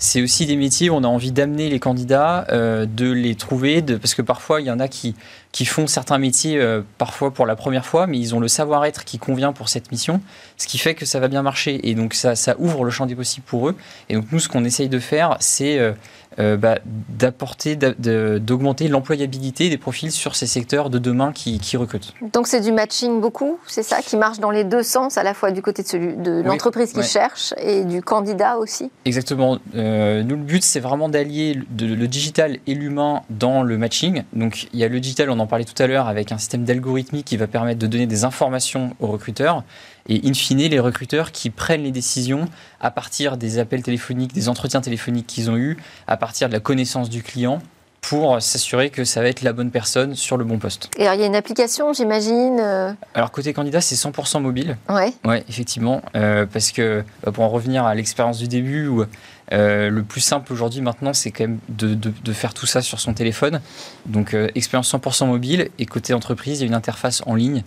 Speaker 3: c'est aussi des métiers où on a envie d'amener les candidats, euh, de les trouver, de, parce que parfois il y en a qui, qui font certains métiers euh, parfois pour la première fois, mais ils ont le savoir-être qui convient pour cette mission, ce qui fait que ça va bien marcher. Et donc ça, ça ouvre le champ des possibles pour eux. Et donc nous, ce qu'on essaye de faire, c'est euh, euh, bah, d'apporter, d'augmenter l'employabilité des profils sur ces secteurs de demain qui, recrutent.
Speaker 1: Donc c'est du matching beaucoup, c'est ça, qui marche dans les deux sens, à la fois du côté de, celui, de l'entreprise qui cherche et du candidat aussi?
Speaker 3: Exactement. Euh, nous, le but, c'est vraiment d'allier le, le, digital et l'humain dans le matching. Donc il y a le digital, on en parlait tout à l'heure, avec un système d'algorithmie qui va permettre de donner des informations aux recruteurs et in fine les recruteurs qui prennent les décisions à partir des appels téléphoniques, des entretiens téléphoniques qu'ils ont eus, à partir de la connaissance du client pour s'assurer que ça va être la bonne personne sur le bon poste.
Speaker 1: Et alors, il y a une application, j'imagine euh
Speaker 3: Alors, côté candidat, c'est 100% mobile.
Speaker 1: Ouais.
Speaker 3: Ouais, effectivement. Euh, parce que, bah, pour en revenir à l'expérience du début, où, euh, le plus simple aujourd'hui, maintenant, c'est quand même de, faire tout ça sur son téléphone. Donc, expérience 100% mobile. Et côté entreprise, il y a une interface en ligne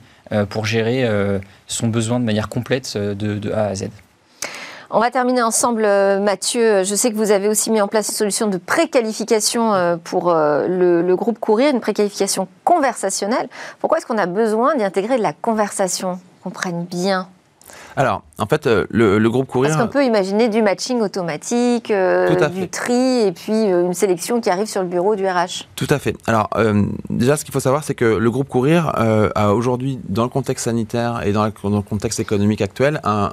Speaker 3: pour gérer son besoin de manière complète de, A à Z.
Speaker 1: On va terminer ensemble, euh, Mathieu. Je sais que vous avez aussi mis en place une solution de préqualification euh, pour euh, le, groupe Courir, une préqualification conversationnelle. Pourquoi est-ce qu'on a besoin d'y intégrer de la conversation? Qu'on prenne bien
Speaker 4: alors, en fait, euh, le, groupe Courir...
Speaker 1: Parce qu'on peut imaginer du matching automatique, euh, du tri, et puis euh, une sélection qui arrive sur le bureau du RH.
Speaker 4: Tout à fait. Alors, déjà, ce qu'il faut savoir, c'est que le groupe Courir a aujourd'hui, dans le contexte sanitaire et dans, le contexte économique actuel, un,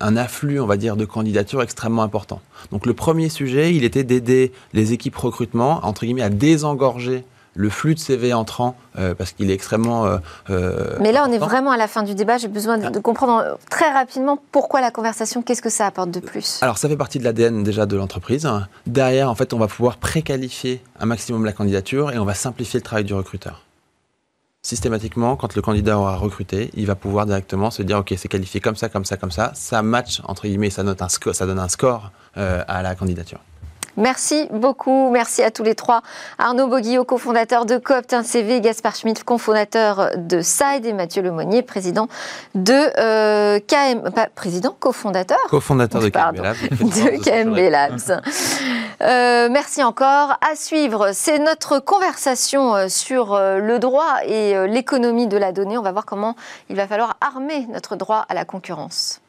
Speaker 4: un, afflux, on va dire, de candidatures extrêmement important. Donc, le premier sujet, il était d'aider les équipes recrutement, entre guillemets, à désengorger le flux de CV entrant, euh, parce qu'il est extrêmement... Euh,
Speaker 1: euh, Mais là, on est vraiment à la fin du débat. J'ai besoin de, comprendre très rapidement pourquoi la conversation, qu'est-ce que ça apporte de plus?
Speaker 4: Alors, ça fait partie de l'ADN déjà de l'entreprise. Derrière, en fait, on va pouvoir préqualifier un maximum la candidature et on va simplifier le travail du recruteur. Systématiquement, quand le candidat aura recruté, il va pouvoir directement se dire, OK, c'est qualifié comme ça, comme ça, comme ça. Ça match, entre guillemets, ça, note un ça donne un score à la candidature.
Speaker 1: Merci beaucoup. Merci à tous les trois. Arnaud Boguillot, cofondateur de Copt, CV, Gaspard Schmitt, cofondateur de Side et Mathieu Lemonnier, président de euh, KM, pas président, cofondateur
Speaker 4: Cofondateur de KMB Labs.
Speaker 1: De KMB Labs. Euh, merci encore. À suivre, c'est notre conversation euh, sur le droit et l'économie de la donnée. On va voir comment il va falloir armer notre droit à la concurrence.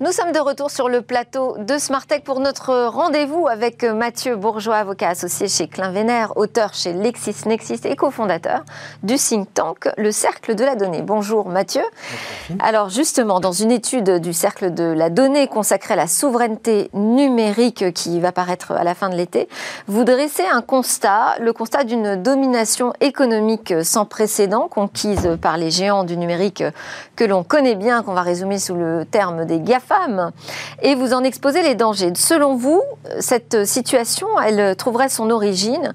Speaker 1: Nous sommes de retour sur le plateau de Smartech pour notre rendez-vous avec Mathieu Bourgeois, avocat associé chez Klein Vénère, auteur chez LexisNexis et cofondateur du think tank Le Cercle de la Donnée. Bonjour Mathieu. Alors justement, dans une étude du Cercle de la Donnée consacrée à la souveraineté numérique qui va paraître à la fin de l'été, vous dressez un constat, le constat d'une domination économique sans précédent conquise par les géants du numérique que l'on connaît bien, qu'on va résumer sous le terme des GAFA et vous en exposez les dangers. Selon vous, cette situation, elle trouverait son origine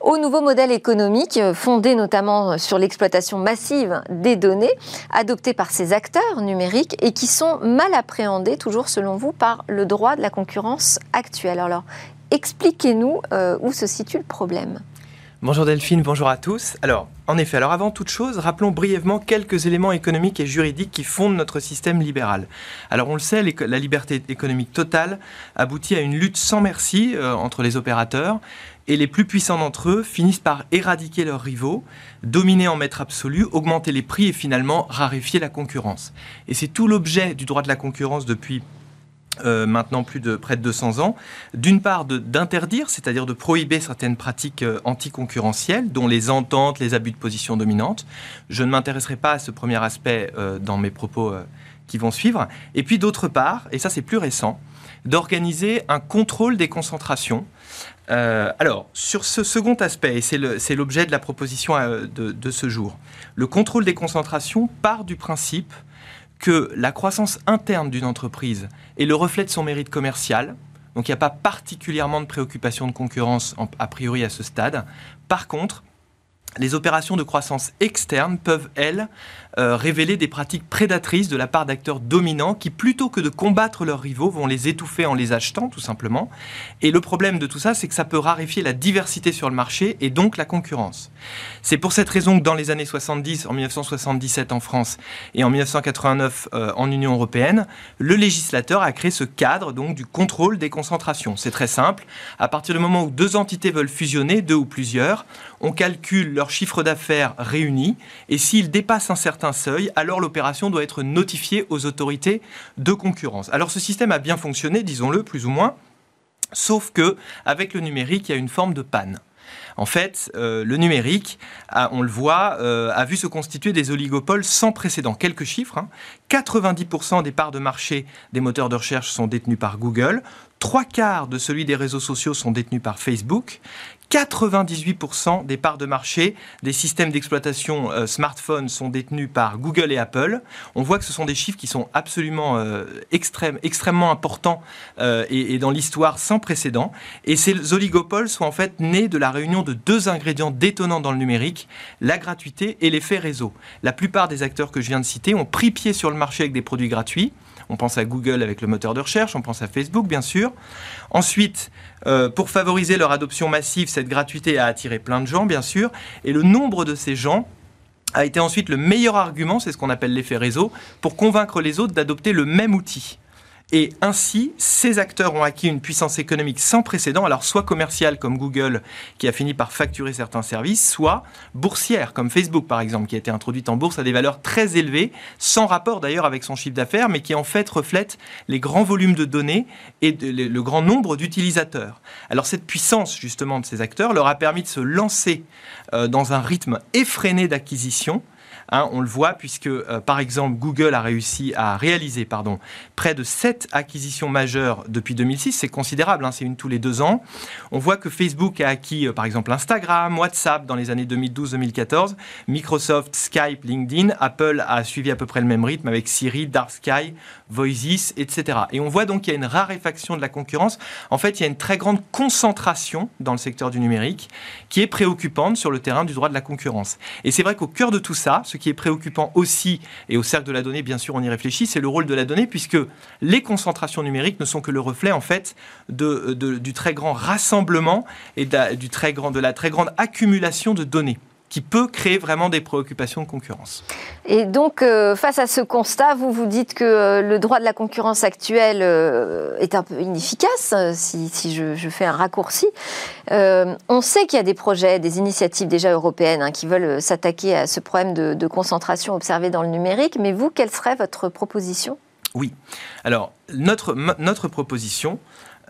Speaker 1: au nouveau modèle économique fondé notamment sur l'exploitation massive des données adoptées par ces acteurs numériques et qui sont mal appréhendés, toujours selon vous, par le droit de la concurrence actuelle. Alors, expliquez-nous euh, où se situe le problème.
Speaker 6: Bonjour Delphine, bonjour à tous. Alors, en effet, alors avant toute chose, rappelons brièvement quelques éléments économiques et juridiques qui fondent notre système libéral. Alors on le sait, la liberté économique totale aboutit à une lutte sans merci euh, entre les opérateurs et les plus puissants d'entre eux finissent par éradiquer leurs rivaux, dominer en maître absolu, augmenter les prix et finalement raréfier la concurrence. Et c'est tout l'objet du droit de la concurrence depuis euh, maintenant plus de près de 200 ans, d'une part d'interdire, c'est-à-dire de prohiber certaines pratiques euh, anticoncurrentielles, dont les ententes, les abus de position dominante. Je ne m'intéresserai pas à ce premier aspect euh, dans mes propos qui vont suivre. Et puis d'autre part, et ça c'est plus récent, d'organiser un contrôle des concentrations. alors, sur ce second aspect, et c'est l'objet de la proposition de, de, ce jour, le contrôle des concentrations part du principe que la croissance interne d'une entreprise est le reflet de son mérite commercial. Donc il n'y a pas particulièrement de préoccupation de concurrence a priori à ce stade. Par contre, les opérations de croissance externe peuvent, elles, euh, révéler des pratiques prédatrices de la part d'acteurs dominants qui, plutôt que de combattre leurs rivaux, vont les étouffer en les achetant, tout simplement. Et le problème de tout ça, c'est que ça peut raréfier la diversité sur le marché et donc la concurrence. C'est pour cette raison que dans les années 70, en 1977 en France et en 1989 euh, en Union européenne, le législateur a créé ce cadre donc du contrôle des concentrations. C'est très simple. À partir du moment où deux entités veulent fusionner, deux ou plusieurs, on calcule leur chiffre d'affaires réuni et s'ils dépassent un certain seuil, alors l'opération doit être notifiée aux autorités de concurrence. Alors ce système a bien fonctionné, disons-le, plus ou moins, sauf que avec le numérique, il y a une forme de panne. En fait, euh, le numérique, on le voit, euh, a vu se constituer des oligopoles sans précédent. Quelques chiffres. 90% hein. des parts de marché des moteurs de recherche sont détenus par Google. Trois quarts de celui des réseaux sociaux sont détenus par Facebook. 98% des parts de marché des systèmes d'exploitation euh, smartphones sont détenus par Google et Apple. On voit que ce sont des chiffres qui sont absolument euh, extrêmement importants euh, et, dans l'histoire sans précédent. Et ces oligopoles sont en fait nés de la réunion de deux ingrédients détonnants dans le numérique, la gratuité et l'effet réseau. La plupart des acteurs que je viens de citer ont pris pied sur le marché avec des produits gratuits. On pense à Google avec le moteur de recherche, on pense à Facebook bien sûr. Ensuite, euh, pour favoriser leur adoption massive, cette gratuité a attiré plein de gens, bien sûr, et le nombre de ces gens a été ensuite le meilleur argument, c'est ce qu'on appelle l'effet réseau, pour convaincre les autres d'adopter le même outil. Et ainsi, ces acteurs ont acquis une puissance économique sans précédent, alors soit commerciale comme Google, qui a fini par facturer certains services, soit boursière comme Facebook par exemple, qui a été introduite en bourse à des valeurs très élevées, sans rapport d'ailleurs avec son chiffre d'affaires, mais qui en fait reflète les grands volumes de données et le grand nombre d'utilisateurs. Alors cette puissance justement de ces acteurs leur a permis de se lancer euh, dans un rythme effréné d'acquisition Hein, on le voit puisque, euh, par exemple, Google a réussi à réaliser pardon, près de 7 acquisitions majeures depuis 2006. C'est considérable, hein, c'est une tous les deux ans. On voit que Facebook a acquis, euh, par exemple, Instagram, WhatsApp dans les années 2012-2014, Microsoft, Skype, LinkedIn. Apple a suivi à peu près le même rythme avec Siri, Dark Sky, Voices, etc. Et on voit donc qu'il y a une raréfaction de la concurrence. En fait, il y a une très grande concentration dans le secteur du numérique qui est préoccupante sur le terrain du droit de la concurrence. Et c'est vrai qu'au cœur de tout ça, ce qui est préoccupant aussi, et au cercle de la donnée, bien sûr, on y réfléchit, c'est le rôle de la donnée, puisque les concentrations numériques ne sont que le reflet, en fait, du très grand rassemblement et de la très grande accumulation de données qui peut créer vraiment des préoccupations de concurrence.
Speaker 1: Et donc, euh, face à ce constat, vous vous dites que euh, le droit de la concurrence actuel euh, est un peu inefficace, si, si je, je, fais un raccourci. on sait qu'il y a des projets, des initiatives déjà européennes hein, qui veulent s'attaquer à ce problème de, de concentration observé dans le numérique, mais vous, quelle serait votre proposition?
Speaker 6: Oui. Alors, notre, notre proposition,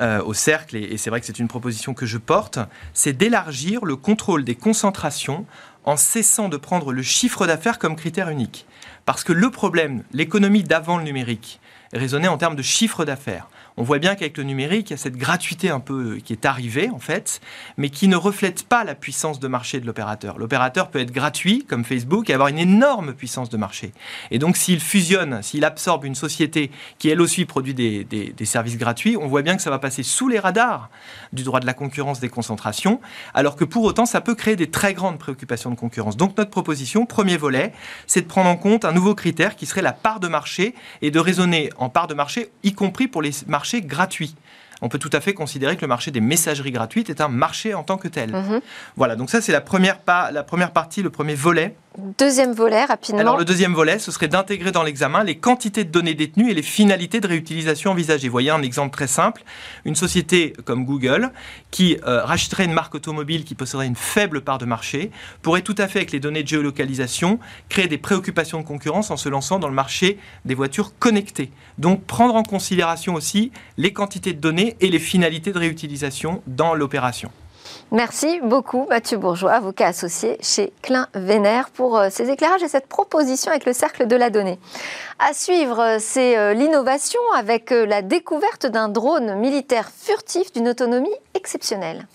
Speaker 6: euh, au cercle, et, c'est vrai que c'est une proposition que je porte, c'est d'élargir le contrôle des concentrations en cessant de prendre le chiffre d'affaires comme critère unique. Parce que le problème, l'économie d'avant le numérique, raisonnait en termes de chiffre d'affaires on voit bien qu'avec le numérique, il y a cette gratuité un peu qui est arrivée, en fait, mais qui ne reflète pas la puissance de marché de l'opérateur. L'opérateur peut être gratuit, comme Facebook, et avoir une énorme puissance de marché. Et donc, s'il fusionne, s'il absorbe une société qui, elle aussi, produit des, services gratuits, on voit bien que ça va passer sous les radars du droit de la concurrence des concentrations, alors que pour autant, ça peut créer des très grandes préoccupations de concurrence. Donc, notre proposition, premier volet, c'est de prendre en compte un nouveau critère qui serait la part de marché et de raisonner en part de marché, y compris pour les marchés gratuit. On peut tout à fait considérer que le marché des messageries gratuites est un marché en tant que tel. Mhm. Voilà, donc ça c'est la première, la première partie, le premier volet
Speaker 1: Deuxième volet, rapidement.
Speaker 6: Alors, le deuxième volet, ce serait d'intégrer dans l'examen les quantités de données détenues et les finalités de réutilisation envisagées. Voyez un exemple très simple. Une société comme Google, qui euh, rachèterait une marque automobile qui posséderait une faible part de marché, pourrait tout à fait, avec les données de géolocalisation, créer des préoccupations de concurrence en se lançant dans le marché des voitures connectées. Donc, prendre en considération aussi les quantités de données et les finalités de réutilisation dans l'opération.
Speaker 1: Merci beaucoup Mathieu Bourgeois, avocat associé chez Klein Vénère, pour euh, ces éclairages et cette proposition avec le cercle de la donnée. À suivre, euh, c'est euh, l'innovation avec la découverte d'un drone militaire furtif d'une autonomie exceptionnelle.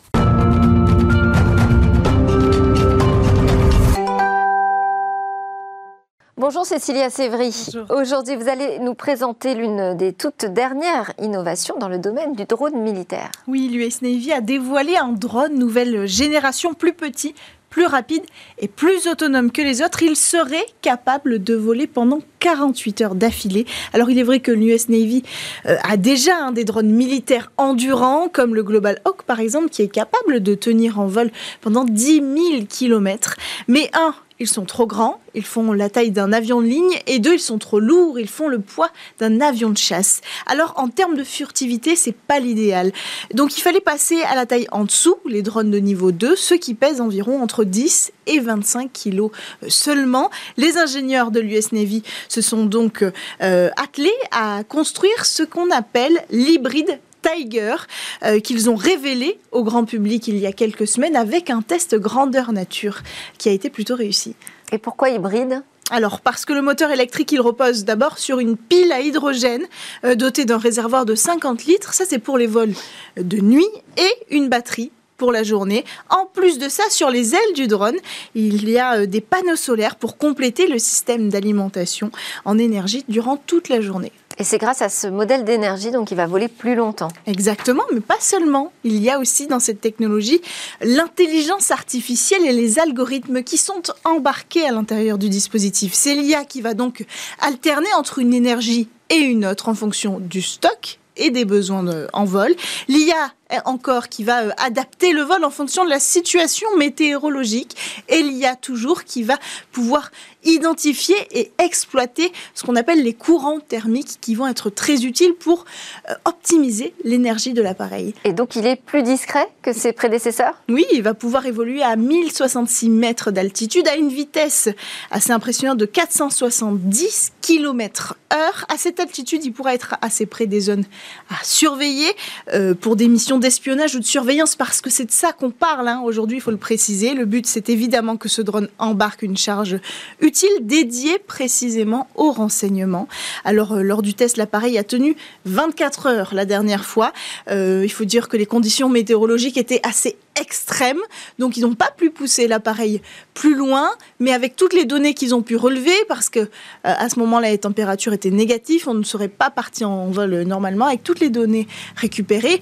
Speaker 1: Bonjour Cécilia Sévry. Aujourd'hui, vous allez nous présenter l'une des toutes dernières innovations dans le domaine du drone militaire.
Speaker 7: Oui, l'US Navy a dévoilé un drone nouvelle génération plus petit, plus rapide et plus autonome que les autres. Il serait capable de voler pendant 48 heures d'affilée. Alors il est vrai que l'US Navy euh, a déjà un des drones militaires endurants, comme le Global Hawk par exemple, qui est capable de tenir en vol pendant 10 000 km. Mais un, ils sont trop grands, ils font la taille d'un avion de ligne, et deux, ils sont trop lourds, ils font le poids d'un avion de chasse. Alors en termes de furtivité, c'est pas l'idéal. Donc il fallait passer à la taille en dessous, les drones de niveau 2, ceux qui pèsent environ entre 10 et 25 kilos seulement. Les ingénieurs de l'US Navy se sont donc euh, attelés à construire ce qu'on appelle l'hybride Tiger euh, qu'ils ont révélé au grand public il y a quelques semaines avec un test grandeur nature qui a été plutôt réussi.
Speaker 1: Et pourquoi hybride
Speaker 7: alors, parce que le moteur électrique, il repose d'abord sur une pile à hydrogène euh, dotée d'un réservoir de 50 litres. Ça, c'est pour les vols de nuit et une batterie pour la journée. En plus de ça, sur les ailes du drone, il y a euh, des panneaux solaires pour compléter le système d'alimentation en énergie durant toute la journée.
Speaker 1: Et c'est grâce à ce modèle d'énergie donc il va voler plus longtemps.
Speaker 7: Exactement, mais pas seulement. Il y a aussi dans cette technologie l'intelligence artificielle et les algorithmes qui sont embarqués à l'intérieur du dispositif. C'est l'IA qui va donc alterner entre une énergie et une autre en fonction du stock et des besoins en vol. L'IA encore qui va euh, adapter le vol en fonction de la situation météorologique et l'IA toujours qui va pouvoir identifier et exploiter ce qu'on appelle les courants thermiques qui vont être très utiles pour euh, optimiser l'énergie de l'appareil.
Speaker 1: Et donc il est plus discret que ses prédécesseurs?
Speaker 7: Oui, il va pouvoir évoluer à 1066 mètres d'altitude à une vitesse assez impressionnante de 470 km heure. À cette altitude, il pourra être assez près des zones à surveiller euh, pour des missions d'espionnage ou de surveillance parce que c'est de ça qu'on parle hein. aujourd'hui, il faut le préciser. Le but, c'est évidemment que ce drone embarque une charge utile dédiée précisément au renseignement. Alors, euh, lors du test, l'appareil a tenu 24 heures la dernière fois. Euh, il faut dire que les conditions météorologiques étaient assez extrêmes, donc ils n'ont pas pu pousser l'appareil plus loin, mais avec toutes les données qu'ils ont pu relever, parce que euh, à ce moment-là, les températures étaient négatives, on ne serait pas parti en vol normalement, avec toutes les données récupérées,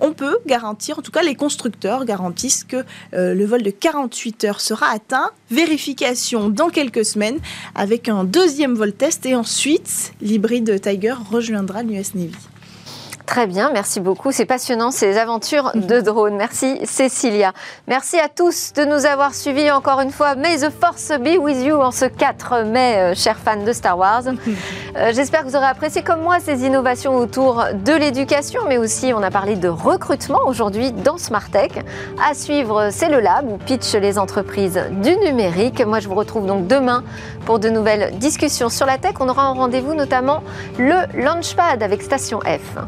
Speaker 7: on peut garantir, en tout cas les constructeurs garantissent que euh, le vol de 48 heures sera atteint. Vérification dans quelques semaines avec un deuxième vol test et ensuite l'hybride Tiger rejoindra l'US Navy.
Speaker 1: Très bien, merci beaucoup. C'est passionnant, ces aventures de drone. Merci Cécilia. Merci à tous de nous avoir suivis encore une fois. May the force be with you en ce 4 mai, euh, chers fans de Star Wars. Euh, j'espère que vous aurez apprécié comme moi ces innovations autour de l'éducation, mais aussi on a parlé de recrutement aujourd'hui dans Smart Tech. À suivre, c'est le Lab où pitch les entreprises du numérique. Moi, je vous retrouve donc demain pour de nouvelles discussions sur la tech. On aura un rendez-vous notamment le Launchpad avec Station F.